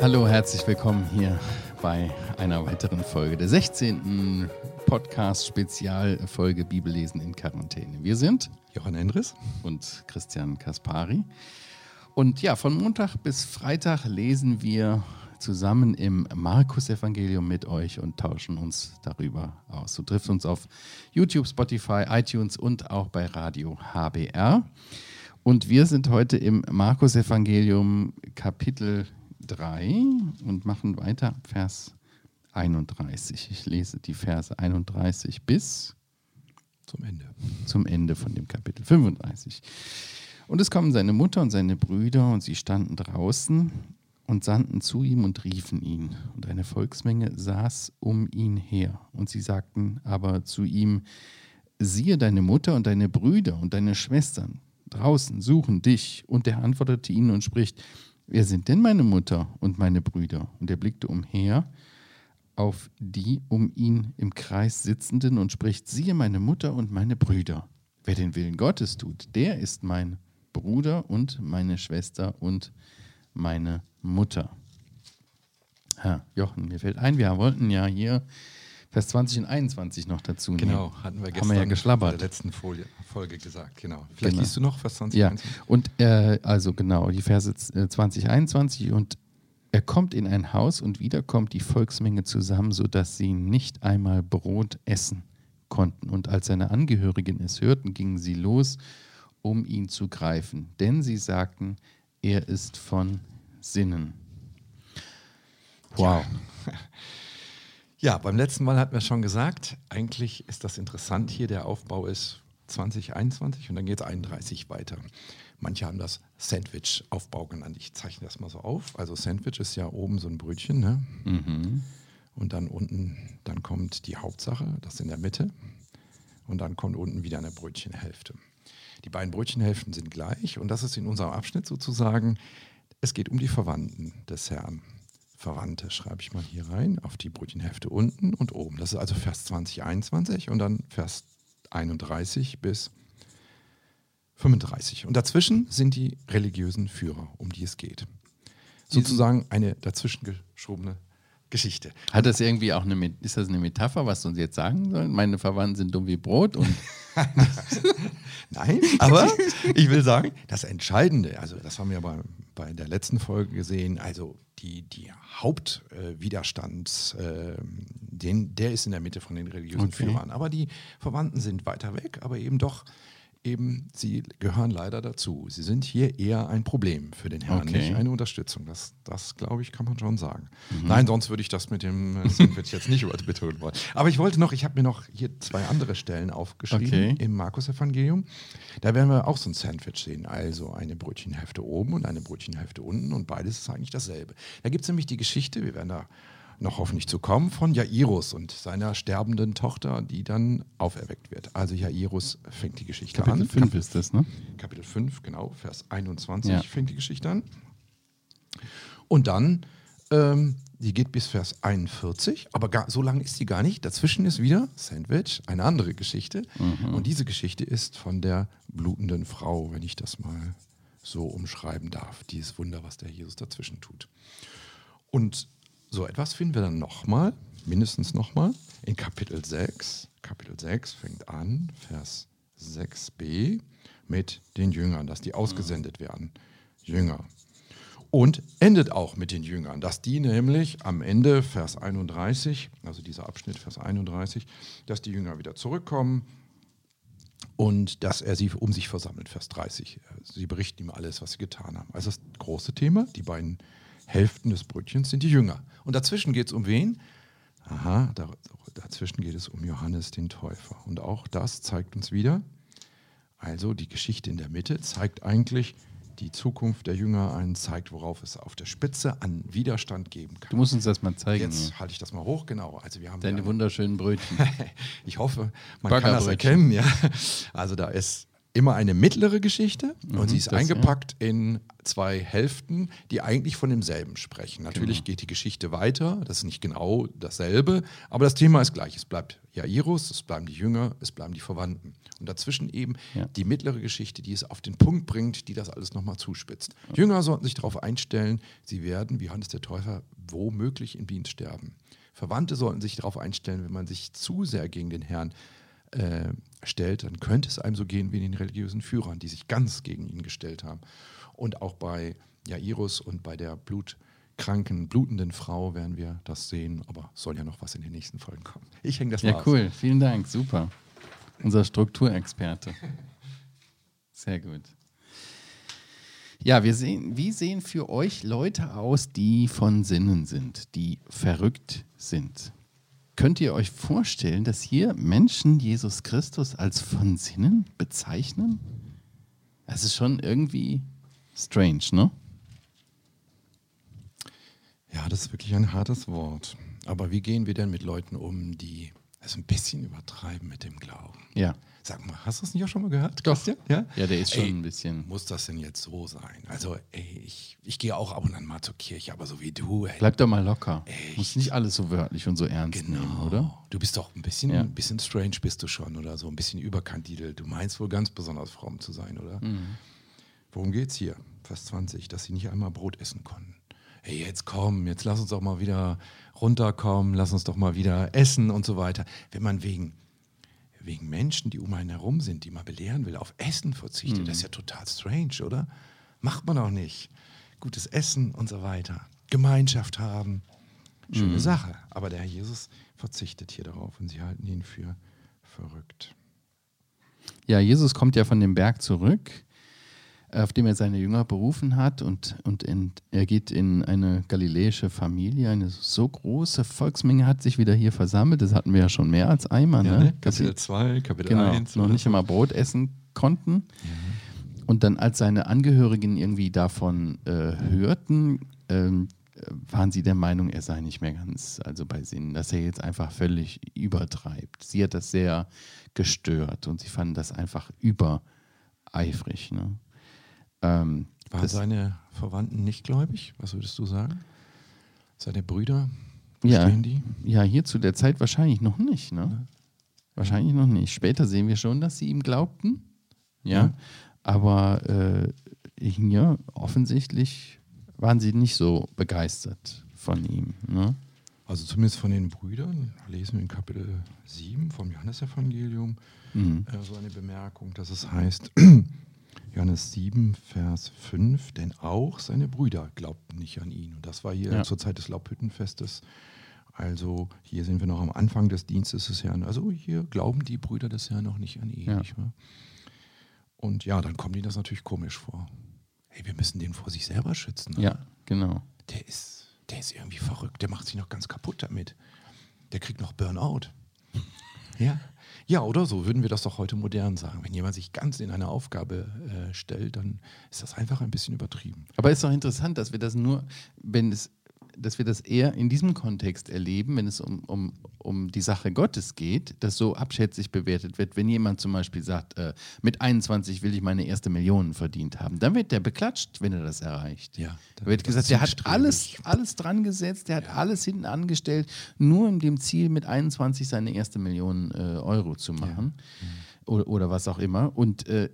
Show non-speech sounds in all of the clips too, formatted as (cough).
Hallo, herzlich willkommen hier bei einer weiteren Folge der 16. Podcast-Spezialfolge Bibellesen in Quarantäne. Wir sind Johann Endres und Christian Kaspari. Und ja, von Montag bis Freitag lesen wir zusammen im Markus-Evangelium mit euch und tauschen uns darüber aus. Du triffst uns auf YouTube, Spotify, iTunes und auch bei Radio HBR. Und wir sind heute im Markus-Evangelium Kapitel 3 und machen weiter Vers 31. Ich lese die Verse 31 bis zum Ende. Zum Ende von dem Kapitel 35. Und es kommen seine Mutter und seine Brüder und sie standen draußen und sandten zu ihm und riefen ihn. Und eine Volksmenge saß um ihn her. Und sie sagten aber zu ihm, siehe deine Mutter und deine Brüder und deine Schwestern draußen suchen dich. Und er antwortete ihnen und spricht, Wer sind denn meine Mutter und meine Brüder? Und er blickte umher auf die um ihn im Kreis sitzenden und spricht, siehe meine Mutter und meine Brüder. Wer den Willen Gottes tut, der ist mein Bruder und meine Schwester und meine Mutter. Herr Jochen, mir fällt ein, wir wollten ja hier Vers 20 und 21 noch dazu nehmen. Genau, hatten wir gestern Haben wir ja geschlabbert. in der letzten Folie, Folge gesagt. Genau. Vielleicht Genau. liest du noch Vers 20, Ja, 21? und äh, also genau, die Verse äh, 20, 21 und er kommt in ein Haus und wieder kommt die Volksmenge zusammen, sodass sie nicht einmal Brot essen konnten. Und als seine Angehörigen es hörten, gingen sie los, um ihn zu greifen, denn sie sagten, er ist von Sinnen. Wow. Ja, (laughs) beim letzten Mal hatten wir schon gesagt, eigentlich ist das interessant hier, der Aufbau ist 2021 und dann geht es 31 weiter. Manche haben das Sandwich-Aufbau genannt. Ich zeichne das mal so auf. Also Sandwich ist ja oben so ein Brötchen, ne? Mhm. Und dann unten, dann kommt die Hauptsache, das in der Mitte. Und dann kommt unten wieder eine Brötchenhälfte. Die beiden Brötchenhälften sind gleich und das ist in unserem Abschnitt sozusagen, es geht um die Verwandten des Herrn. Verwandte schreibe ich mal hier rein, auf die Brötchenhälfte unten und oben. Das ist also Vers 20, 21 und dann Vers 31 bis 35. Und dazwischen sind die religiösen Führer, um die es geht. Sozusagen eine dazwischen geschobene Geschichte. Hat das irgendwie auch eine, ist das eine Metapher, was du uns jetzt sagen sollen? Meine Verwandten sind dumm wie Brot und (laughs) Nein, aber ich will sagen, das Entscheidende, also das haben wir bei, bei der letzten Folge gesehen, also die, die Hauptwiderstand, äh, den, der ist in der Mitte von den religiösen Okay. Führern. Aber die Verwandten sind weiter weg, aber eben doch, eben, sie gehören leider dazu. Sie sind hier eher ein Problem für den Herrn, Okay. nicht eine Unterstützung. Das, das glaube ich, kann man schon sagen. Nein, sonst würde ich das mit dem äh, Sandwich jetzt nicht (laughs) überbetonen wollen. Aber ich wollte noch, ich habe mir noch hier zwei andere Stellen aufgeschrieben Okay. im Markus-Evangelium. Da werden wir auch so ein Sandwich sehen. Also eine Brötchenhälfte oben und eine Brötchenhälfte unten und beides ist eigentlich dasselbe. Da gibt es nämlich die Geschichte, wir werden da noch hoffentlich zu kommen, von Jairus und seiner sterbenden Tochter, die dann auferweckt wird. Also Jairus fängt die Geschichte Kapitel an. 5 ist das, ne? Kapitel 5, genau, Vers 21 Ja. fängt die Geschichte an. Und dann, ähm, die geht bis Vers 41, aber gar, so lang ist sie gar nicht. Dazwischen ist wieder Sandwich, eine andere Geschichte. Und diese Geschichte ist von der blutenden Frau, wenn ich das mal so umschreiben darf. Dieses Wunder, was der Jesus dazwischen tut. Und so etwas finden wir dann nochmal, mindestens nochmal, in Kapitel 6. Kapitel 6 fängt an, Vers 6b, mit den Jüngern, dass die ausgesendet werden. Jünger. Und endet auch mit den Jüngern, dass die nämlich am Ende, Vers 31, also dieser Abschnitt, Vers 31, dass die Jünger wieder zurückkommen und dass er sie um sich versammelt, Vers 30. Sie berichten ihm alles, was sie getan haben. Also das große Thema, die beiden Hälften des Brötchens sind die Jünger. Und dazwischen geht es um wen? Aha, da, dazwischen geht es um Johannes den Täufer. Und auch das zeigt uns wieder, also die Geschichte in der Mitte zeigt eigentlich die Zukunft der Jünger ein, zeigt, worauf es auf der Spitze an Widerstand geben Du kann. musst uns das mal zeigen. Jetzt halte ich das mal hoch, genau. Also wir haben Deine wunderschönen Brötchen. (laughs) ich hoffe, man kann das erkennen, ja. Also da ist immer eine mittlere Geschichte und Mhm, sie ist das, eingepackt in zwei Hälften, die eigentlich von demselben sprechen. Natürlich Genau. geht die Geschichte weiter, das ist nicht genau dasselbe, aber das Thema ist gleich. Es bleibt Jairus, es bleiben die Jünger, es bleiben die Verwandten. Und dazwischen eben Ja. die mittlere Geschichte, die es auf den Punkt bringt, die das alles nochmal zuspitzt. Jünger sollten sich darauf einstellen, sie werden, wie Johannes der Täufer, womöglich in Dienst sterben. Verwandte sollten sich darauf einstellen, wenn man sich zu sehr gegen den Herrn äh, stellt, dann könnte es einem so gehen wie den religiösen Führern, die sich ganz gegen ihn gestellt haben. Und auch bei Jairus und bei der blutkranken, blutenden Frau werden wir das sehen, aber soll ja noch was in den nächsten Folgen kommen. Ich hänge das mal Ja, cool. Vielen Dank. Super. Unser Strukturexperte. Sehr gut. Ja, wir sehen, wie sehen für euch Leute aus, die von Sinnen sind, die verrückt sind? Könnt ihr euch vorstellen, dass hier Menschen Jesus Christus als von Sinnen bezeichnen? Das ist schon irgendwie strange, ne? Ja, das ist wirklich ein hartes Wort. Aber wie gehen wir denn mit Leuten um, die es ein bisschen übertreiben mit dem Glauben? Ja. Sag mal, hast du es nicht auch schon mal gehört? Doch. Christian? Ja? Ja, der ist schon Ey, ein bisschen. Muss das denn jetzt so sein? Also, ey, ich, ich gehe auch ab und an mal zur Kirche, aber so wie du, ey. Bleib doch mal locker. Echt? Muss nicht alles so wörtlich und so ernst nehmen, oder? Du bist doch ein bisschen, Ja. ein bisschen strange bist du schon oder so, ein bisschen überkandidelt. Du meinst wohl ganz besonders fromm zu sein, oder? Mhm. Worum geht's hier? Vers 20, dass sie nicht einmal Brot essen konnten. Hey, jetzt komm, jetzt lass uns doch mal wieder runterkommen, lass uns doch mal wieder essen und so weiter. Wenn man wegen, wegen Menschen, die um einen herum sind, die man belehren will, auf Essen verzichtet, das ist ja total strange, oder? Macht man auch nicht. Gutes Essen und so weiter. Gemeinschaft haben. Schöne Sache. Aber der Herr Jesus verzichtet hier darauf und sie halten ihn für verrückt. Ja, Jesus kommt ja von dem Berg zurück, auf dem er seine Jünger berufen hat und, und in, er geht in eine galiläische Familie. Eine so große Volksmenge hat sich wieder hier versammelt. Das hatten wir ja schon mehr als einmal. ne? Dass sie- 2, Kapitel genau, noch nicht einmal Brot essen konnten. Und dann, als seine Angehörigen irgendwie davon äh, hörten, ähm, äh, waren sie der Meinung, er sei nicht mehr ganz also bei Sinnen, dass er jetzt einfach völlig übertreibt. Sie hat das sehr gestört und sie fanden das einfach übereifrig. Ne? Ähm, Waren seine Verwandten nicht gläubig? Was würdest du sagen? Seine Brüder? Ja. Stehen die? ja, hier zu der Zeit wahrscheinlich noch nicht. Ne? Wahrscheinlich noch nicht. Später sehen wir schon, dass sie ihm glaubten. Ja. Ja. Aber äh, hier offensichtlich waren sie nicht so begeistert von ihm. Ne? Also zumindest von den Brüdern lesen wir in Kapitel 7 vom Johannesevangelium Mhm. äh, so eine Bemerkung, dass es heißt, Johannes 7, Vers 5, denn auch seine Brüder glaubten nicht an ihn. Und das war hier Ja. zur Zeit des Laubhüttenfestes. Also hier sind wir noch am Anfang des Dienstes des Herrn. Also hier glauben die Brüder des Herrn noch nicht an ihn. Ja. Nicht? Und ja, dann kommt ihnen das natürlich komisch vor. Hey, wir müssen den vor sich selber schützen. oder? Ja, genau. Der ist, der ist irgendwie verrückt. Der macht sich noch ganz kaputt damit. Der kriegt noch Burnout. (laughs) Ja. Ja, oder so würden wir das doch heute modern sagen. Wenn jemand sich ganz in eine Aufgabe äh, stellt, dann ist das einfach ein bisschen übertrieben. Aber es ist doch interessant, dass wir das nur, wenn es, dass wir das eher in diesem Kontext erleben, wenn es um, um, um die Sache Gottes geht, dass so abschätzig bewertet wird. Wenn jemand zum Beispiel sagt, äh, mit 21 will ich meine erste Million verdient haben, dann wird der beklatscht, wenn er das erreicht. Ja, Da wird gesagt, der hat alles, alles dran gesetzt, der hat alles hinten angestellt, nur in dem Ziel, mit 21 seine erste Million äh, Euro zu machen oder, oder was auch immer. Und äh,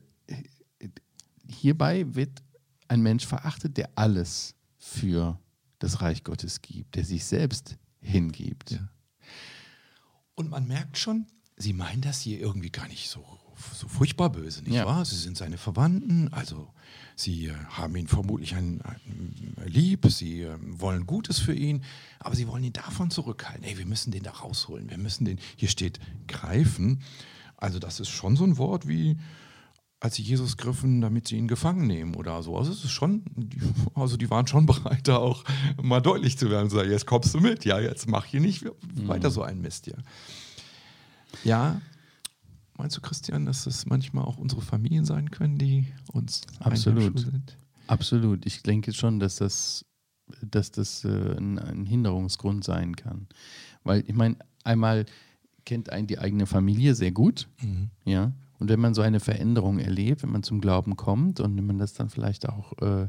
hierbei wird ein Mensch verachtet, der alles für das Reich Gottes gibt, der sich selbst hingibt. Ja. Und man merkt schon, sie meinen das hier irgendwie gar nicht so, so furchtbar böse, nicht Ja. wahr? Sie sind seine Verwandten, also sie äh, haben ihn vermutlich ein, ein, lieb, sie äh, wollen Gutes für ihn, aber sie wollen ihn davon zurückhalten. Ey, wir müssen den da rausholen, wir müssen den, hier steht greifen. Also das ist schon so ein Wort wie, als sie Jesus griffen, damit sie ihn gefangen nehmen oder so. Also es ist schon, also die waren schon (laughs) bereit, da auch mal deutlich zu werden und zu sagen, jetzt kommst du mit, ja, jetzt mach hier nicht weiter so einen Mist, ja. Ja, meinst du, Christian, dass es manchmal auch unsere Familien sein können, die uns Absolut. sind? Absolut. Ich denke schon, dass das, dass das äh, ein, ein Hinderungsgrund sein kann. Weil ich meine, einmal kennt einen die eigene Familie sehr gut, Mhm. ja, Und wenn man so eine Veränderung erlebt, wenn man zum Glauben kommt und wenn man das dann vielleicht auch, äh,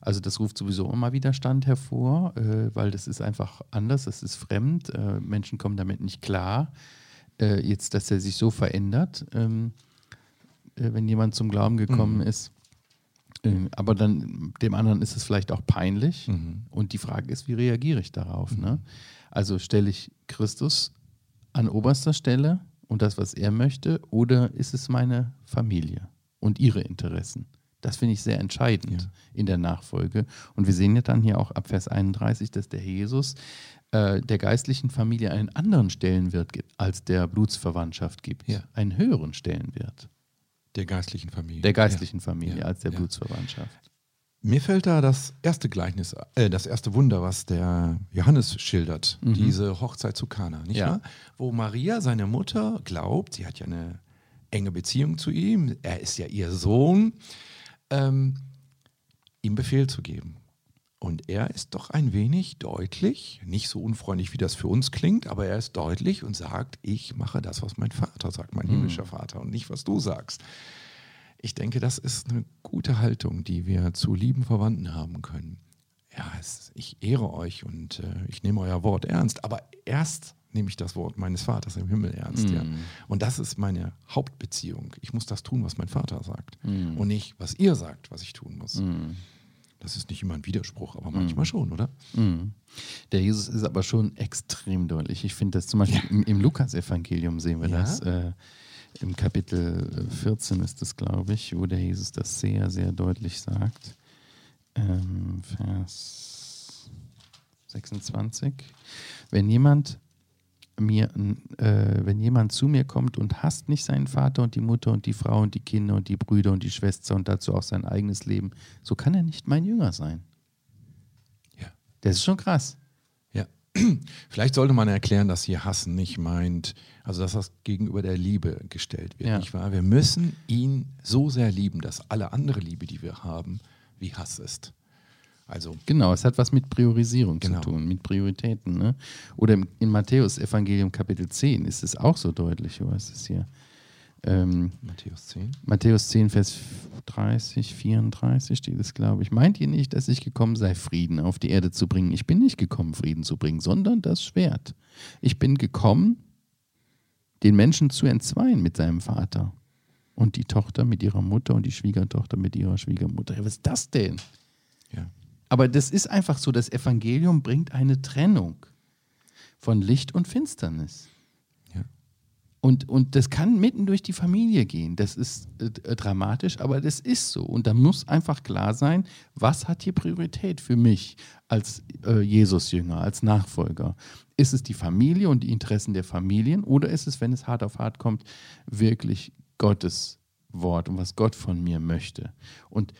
also das ruft sowieso immer Widerstand hervor, äh, weil das ist einfach anders, das ist fremd, äh, Menschen kommen damit nicht klar. Äh, jetzt, dass er sich so verändert, ähm, äh, wenn jemand zum Glauben gekommen Mhm. ist. Äh, aber dann dem anderen ist es vielleicht auch peinlich. Mhm. Und die Frage ist, wie reagiere ich darauf? Ne? Also stelle ich Christus an oberster Stelle und das, was er möchte, oder ist es meine Familie und ihre Interessen? Das finde ich sehr entscheidend Ja. in der Nachfolge. Und wir sehen ja dann hier auch ab Vers 31, dass der Jesus äh, der geistlichen Familie einen anderen Stellenwert gibt, als der Blutsverwandtschaft gibt. Ja. Einen höheren Stellenwert Der geistlichen Familie. der geistlichen Ja. Familie als der. Blutsverwandtschaft. Mir fällt da das erste Gleichnis, äh, das erste Wunder, was der Johannes schildert, Mhm. diese Hochzeit zu Kana, nicht Ja. wahr? Wo Maria, seine Mutter, glaubt, sie hat ja eine enge Beziehung zu ihm, er ist ja ihr Sohn, ähm, ihm Befehl zu geben. Und er ist doch ein wenig deutlich, nicht so unfreundlich, wie das für uns klingt, aber er ist deutlich und sagt, ich mache das, was mein Vater sagt, mein himmlischer Vater und nicht, was du sagst. Ich denke, das ist eine gute Haltung, die wir zu lieben Verwandten haben können. Ja, es, ich ehre euch und äh, ich nehme euer Wort ernst, aber erst nehme ich das Wort meines Vaters im Himmel ernst. Ja. Und das ist meine Hauptbeziehung. Ich muss das tun, was mein Vater sagt und nicht, was ihr sagt, was ich tun muss. Das ist nicht immer ein Widerspruch, aber manchmal schon, oder? Mhm. Der Jesus ist aber schon extrem deutlich. Ich finde das zum Beispiel im, im Lukas-Evangelium sehen wir Ja. das. Äh, Im Kapitel 14 ist es, glaube ich, wo der Jesus das sehr, sehr deutlich sagt. Ähm, Vers 26. Wenn jemand mir, äh, wenn jemand zu mir kommt und hasst nicht seinen Vater und die Mutter und die Frau und die Kinder und die Brüder und die Schwester und dazu auch sein eigenes Leben, so kann er nicht mein Jünger sein. Ja. Das ist schon krass. (clears throat) Vielleicht sollte man erklären, dass hier Hassen nicht meint, also dass das gegenüber der Liebe gestellt wird, Ja. nicht wahr? Wir müssen ihn so sehr lieben, dass alle andere Liebe, die wir haben, wie Hass ist. Also Genau, es hat was mit Priorisierung Genau. zu tun, mit Prioritäten. Ne? Oder im, in Matthäus Evangelium Kapitel 10 ist es auch so deutlich. Wo ist es hier? Ähm, Matthäus 10. Matthäus 10, Vers 30, 34 steht es, glaube ich. Meint ihr nicht, dass ich gekommen sei, Frieden auf die Erde zu bringen? Ich bin nicht gekommen, Frieden zu bringen, sondern das Schwert. Ich bin gekommen, den Menschen zu entzweien mit seinem Vater. Und die Tochter mit ihrer Mutter und die Schwiegertochter mit ihrer Schwiegermutter. Ja, was ist das denn? Ja. Aber das ist einfach so, das Evangelium bringt eine Trennung von Licht und Finsternis. Und, und das kann mitten durch die Familie gehen. Das ist äh, dramatisch, aber das ist so. Und da muss einfach klar sein, was hat hier Priorität für mich als äh, Jesus-Jünger, als Nachfolger? Ist es die Familie und die Interessen der Familien oder ist es, wenn es hart auf hart kommt, wirklich Gottes Wort und was Gott von mir möchte? Und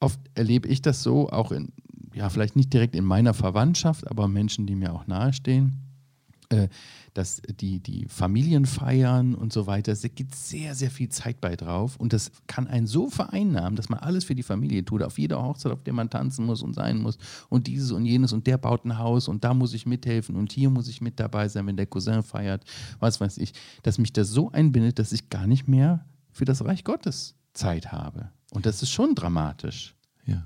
oft erlebe ich das so, auch in, ja, vielleicht nicht direkt in meiner Verwandtschaft, aber Menschen, die mir auch nahestehen, äh, dass die, die Familien feiern und so weiter, es geht sehr, sehr viel Zeit bei drauf und das kann einen so vereinnahmen, dass man alles für die Familie tut, auf jeder Hochzeit, auf der man tanzen muss und sein muss und dieses und jenes und der baut ein Haus und da muss ich mithelfen und hier muss ich mit dabei sein, wenn der Cousin feiert, was weiß ich, dass mich das so einbindet, dass ich gar nicht mehr für das Reich Gottes Zeit habe. Und das ist schon dramatisch. Ja.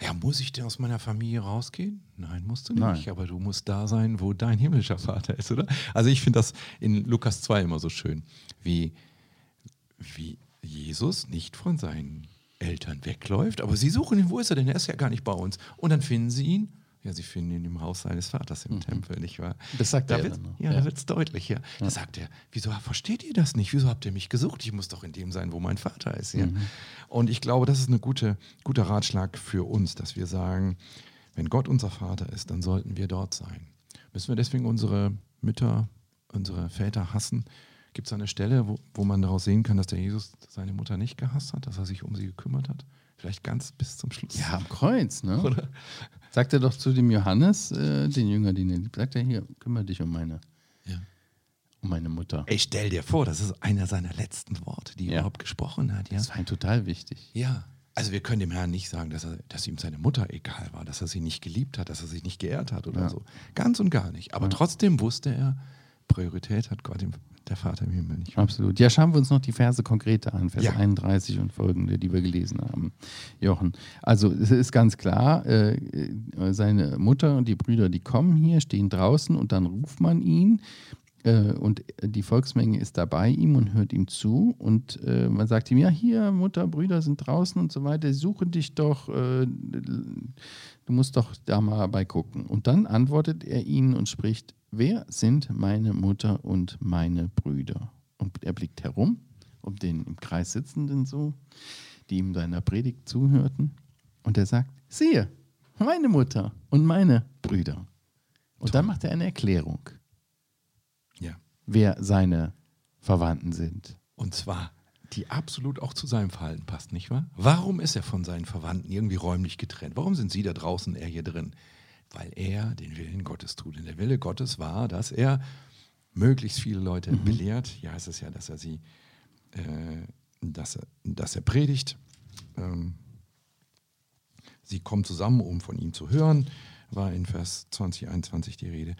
Ja, muss ich denn aus meiner Familie rausgehen? Nein, musst du nicht. Nein. Aber du musst da sein, wo dein himmlischer Vater ist, oder? Also ich finde das in Lukas 2 immer so schön, wie, wie Jesus nicht von seinen Eltern wegläuft, aber sie suchen ihn, wo ist er denn? Er ist ja gar nicht bei uns. Und dann finden sie ihn. Ja, sie finden ihn im Haus seines Vaters im Tempel, nicht wahr? Mhm. Das sagt da er wird. Ja, Ja. da wird es deutlich, ja. Da sagt er, wieso versteht ihr das nicht? Wieso habt ihr mich gesucht? Ich muss doch in dem sein, wo mein Vater ist. Ja? Mhm. Und ich glaube, das ist ein gute, guter Ratschlag für uns, dass wir sagen, wenn Gott unser Vater ist, dann sollten wir dort sein. Müssen wir deswegen unsere Mütter, unsere Väter hassen? Gibt es eine Stelle, wo, wo man daraus sehen kann, dass der Jesus seine Mutter nicht gehasst hat, dass er sich um sie gekümmert hat? Vielleicht ganz bis zum Schluss. Ja, am Kreuz, ne? Oder? Sagt er doch zu dem Johannes, äh, den Jünger, den er liebt, sagt er hier, kümmere dich um meine, Ja. um meine Mutter. Ey, stell dir vor, das ist einer seiner letzten Worte, die er Ja. überhaupt gesprochen hat. Ja? Das war ihm total wichtig. Ja. Also wir können dem Herrn nicht sagen, dass, er, dass ihm seine Mutter egal war, dass er sie nicht geliebt hat, dass er sich nicht geehrt hat oder Ja. so. Ganz und gar nicht. Aber trotzdem wusste er, Priorität hat Gott ihm der Vater im Himmel nicht wahr? Absolut. Ja, schauen wir uns noch die Verse konkreter an, Vers Ja. 31 und folgende, die wir gelesen haben. Jochen. Also es ist ganz klar, äh, seine Mutter und die Brüder, die kommen hier, stehen draußen und dann ruft man ihn. Äh, und die Volksmenge ist da bei ihm und hört ihm zu. Und äh, man sagt ihm, ja, hier, Mutter, Brüder sind draußen und so weiter, suchen dich doch, äh, du musst doch da mal beigucken. Und dann antwortet er ihnen und spricht, wer sind meine Mutter und meine Brüder? Und er blickt herum, um den im Kreis Sitzenden so, die ihm seiner Predigt zuhörten. Und er sagt, siehe, meine Mutter und meine Brüder. Und dann macht er eine Erklärung, Ja. wer seine Verwandten sind. Und zwar, die absolut auch zu seinem Verhalten passt, nicht wahr? Warum ist er von seinen Verwandten irgendwie räumlich getrennt? Warum sind sie da draußen, er hier drin? Weil er den Willen Gottes tut. Und der Wille Gottes war, dass er möglichst viele Leute belehrt. Ja, es ist ja, dass er sie, äh, dass, er, dass er predigt. Ähm, sie kommen zusammen, um von ihm zu hören, war in Vers 20, 21 die Rede.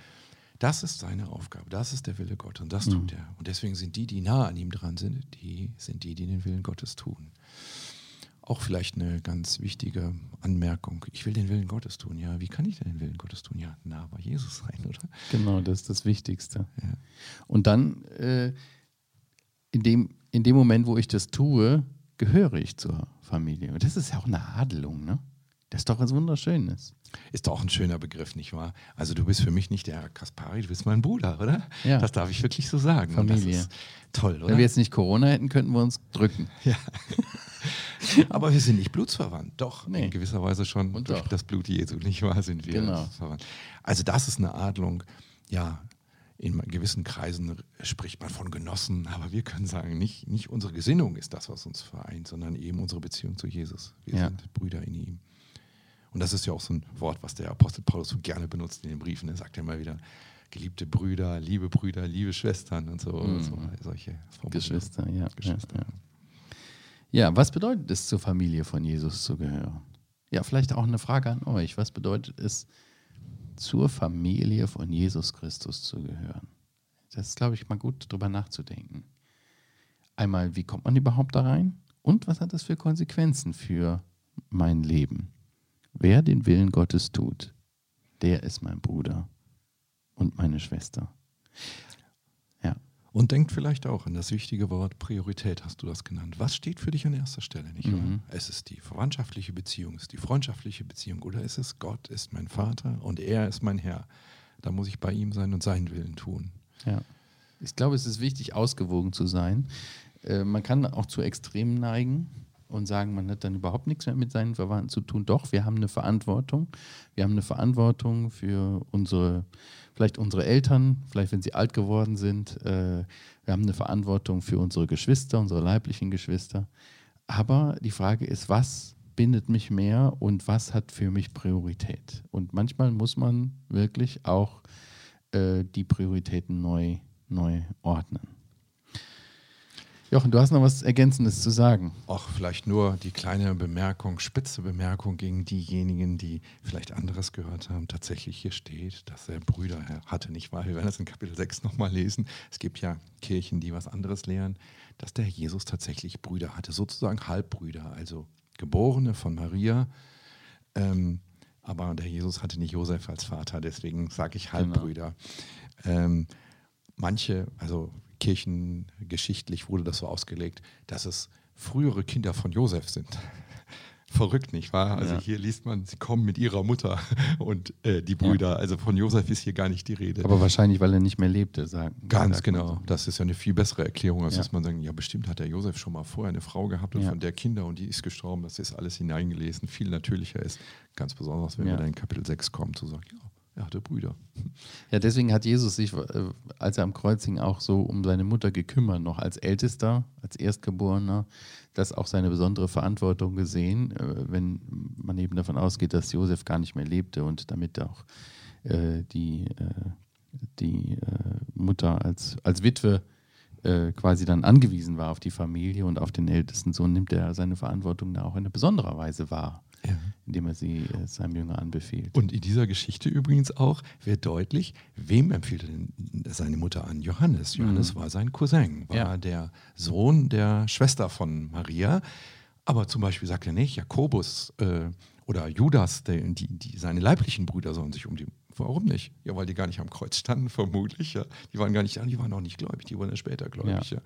Das ist seine Aufgabe, das ist der Wille Gottes und das tut er. Und deswegen sind die, die nah an ihm dran sind, die sind die, die den Willen Gottes tun. Auch vielleicht eine ganz wichtige Anmerkung. Ich will den Willen Gottes tun. Ja, wie kann ich denn den Willen Gottes tun? Ja, nah bei Jesus sein, oder? Genau, das ist das Wichtigste. Ja. Und dann, äh, in, dem, in dem Moment, wo ich das tue, gehöre ich zur Familie. Und das ist ja auch eine Adelung, ne? Das ist doch was Wunderschönes. Ist doch ein schöner Begriff, nicht wahr? Also du bist für mich nicht der Kaspari, du bist mein Bruder, oder? Ja. Das darf ich wirklich so sagen. Familie. Toll, oder? Wenn wir jetzt nicht Corona hätten, könnten wir uns drücken. Ja. (laughs) (laughs) Aber wir sind nicht blutsverwandt. Doch, Nee. in gewisser Weise schon Und durch doch. das Blut Jesu, nicht wahr, sind wir Genau. verwandt. Also das ist eine Adlung, ja, in gewissen Kreisen spricht man von Genossen, aber wir können sagen, nicht, nicht unsere Gesinnung ist das, was uns vereint, sondern eben unsere Beziehung zu Jesus. Wir Ja. sind Brüder in ihm. Und das ist ja auch so ein Wort, was der Apostel Paulus so gerne benutzt in den Briefen. Er sagt ja immer wieder, geliebte Brüder, liebe Brüder, liebe Schwestern und so. Und so solche. Mhm. Geschwister, ja. Geschwister. Ja, ja. Ja, was bedeutet es, zur Familie von Jesus zu gehören? Ja, vielleicht auch eine Frage an euch. Was bedeutet es, zur Familie von Jesus Christus zu gehören? Das ist, glaube ich, mal gut, drüber nachzudenken. Einmal, wie kommt man überhaupt da rein? Und was hat das für Konsequenzen für mein Leben? Wer den Willen Gottes tut, der ist mein Bruder und meine Schwester. Und denkt vielleicht auch an das wichtige Wort Priorität, hast du das genannt. Was steht für dich an erster Stelle, nicht wahr? Mhm. Es ist die verwandtschaftliche Beziehung, es ist die freundschaftliche Beziehung oder ist es Gott ist mein Vater und er ist mein Herr. Da muss ich bei ihm sein und seinen Willen tun. Ja. Ich glaube, es ist wichtig, ausgewogen zu sein. Äh, man kann auch zu Extremen neigen und sagen, man hat dann überhaupt nichts mehr mit seinen Verwandten zu tun. Doch, wir haben eine Verantwortung. Wir haben eine Verantwortung für unsere, vielleicht unsere Eltern, vielleicht wenn sie alt geworden sind. Äh, wir haben eine Verantwortung für unsere Geschwister, unsere leiblichen Geschwister. Aber die Frage ist, was bindet mich mehr und was hat für mich Priorität? Und manchmal muss man wirklich auch äh, die Prioritäten neu, neu ordnen. Jochen, du hast noch was Ergänzendes zu sagen. Auch vielleicht nur die kleine Bemerkung, spitze Bemerkung gegen diejenigen, die vielleicht anderes gehört haben. Tatsächlich hier steht, dass er Brüder hatte, nicht wahr? Wir werden das in Kapitel 6 nochmal lesen. Es gibt ja Kirchen, die was anderes lehren, dass der Jesus tatsächlich Brüder hatte, sozusagen Halbbrüder, also Geborene von Maria. Ähm, aber der Jesus hatte nicht Josef als Vater, deswegen sage ich Halbbrüder. Ähm, manche, also kirchengeschichtlich wurde das so ausgelegt, dass es frühere Kinder von Josef sind. (laughs) Verrückt, nicht wahr? Also Ja. hier liest man, sie kommen mit ihrer Mutter (laughs) und äh, die Brüder. Also von Josef ist hier gar nicht die Rede. Aber wahrscheinlich, weil er nicht mehr lebte, sagen. Ganz sagt genau. Das ist ja eine viel bessere Erklärung, als Ja. dass man sagen, ja, bestimmt hat der Josef schon mal vorher eine Frau gehabt und Ja. von der Kinder und die ist gestorben. Das ist alles hineingelesen, viel natürlicher ist. Ganz besonders, wenn Ja. wir dann in Kapitel 6 kommen, zu sagen, ja, er hatte Brüder. Ja, deswegen hat Jesus sich, äh, als er am Kreuz hing, auch so um seine Mutter gekümmert, noch als Ältester, als Erstgeborener, das auch seine besondere Verantwortung gesehen, äh, wenn man eben davon ausgeht, dass Josef gar nicht mehr lebte und damit auch äh, die, die Mutter als, als Witwe quasi dann angewiesen war auf die Familie und auf den ältesten Sohn, nimmt er seine Verantwortung da auch in besonderer Weise wahr. Ja. indem er sie äh, seinem Jünger anbefiehlt. Und in dieser Geschichte übrigens auch wird deutlich, wem empfiehlt er denn seine Mutter an? Johannes. Johannes war sein Cousin, war Ja. der Sohn der Schwester von Maria. Aber zum Beispiel sagt er nicht, Jakobus äh, oder Judas, der, die, die, seine leiblichen Brüder sollen sich um die. Warum nicht? Ja, weil die gar nicht am Kreuz standen, vermutlich. Ja. Die waren gar nicht da, die waren auch nicht gläubig, die wurden ja später gläubig. Ja.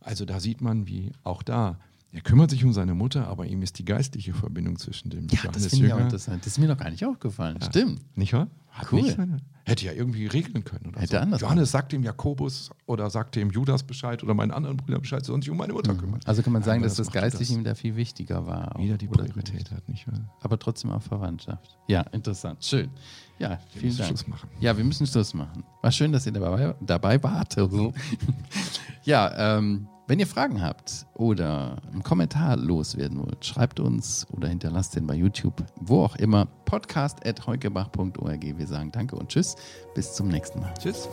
Also da sieht man, wie auch da, er kümmert sich um seine Mutter, aber ihm ist die geistliche Verbindung zwischen dem Ja, das finde ich auch interessant. Das ist mir noch gar nicht aufgefallen. Stimmt. nicht wahr? Hat Cool. nicht seine, hätte ja irgendwie regeln können. Oder Hätte so. anders Johannes sagt dem Jakobus oder sagt dem Judas Bescheid oder meinen anderen Brüdern Bescheid, sollen sich um meine Mutter kümmern. Also kann man sagen, Aber dass das macht Geistliche ihm da viel wichtiger war. wieder die Priorität hat, nicht wahr? Aber trotzdem auch Verwandtschaft. Ja, interessant. Schön. Ja, vielen müssen Dank. Schluss machen. Ja, wir müssen Schluss machen. War schön, dass ihr dabei, dabei wart. (laughs) ja, ähm, wenn ihr Fragen habt oder einen Kommentar loswerden wollt, schreibt uns oder hinterlasst den bei YouTube, wo auch immer. Podcast at heukebach.org. Wir sagen Danke und Tschüss. Bis zum nächsten Mal. Tschüss.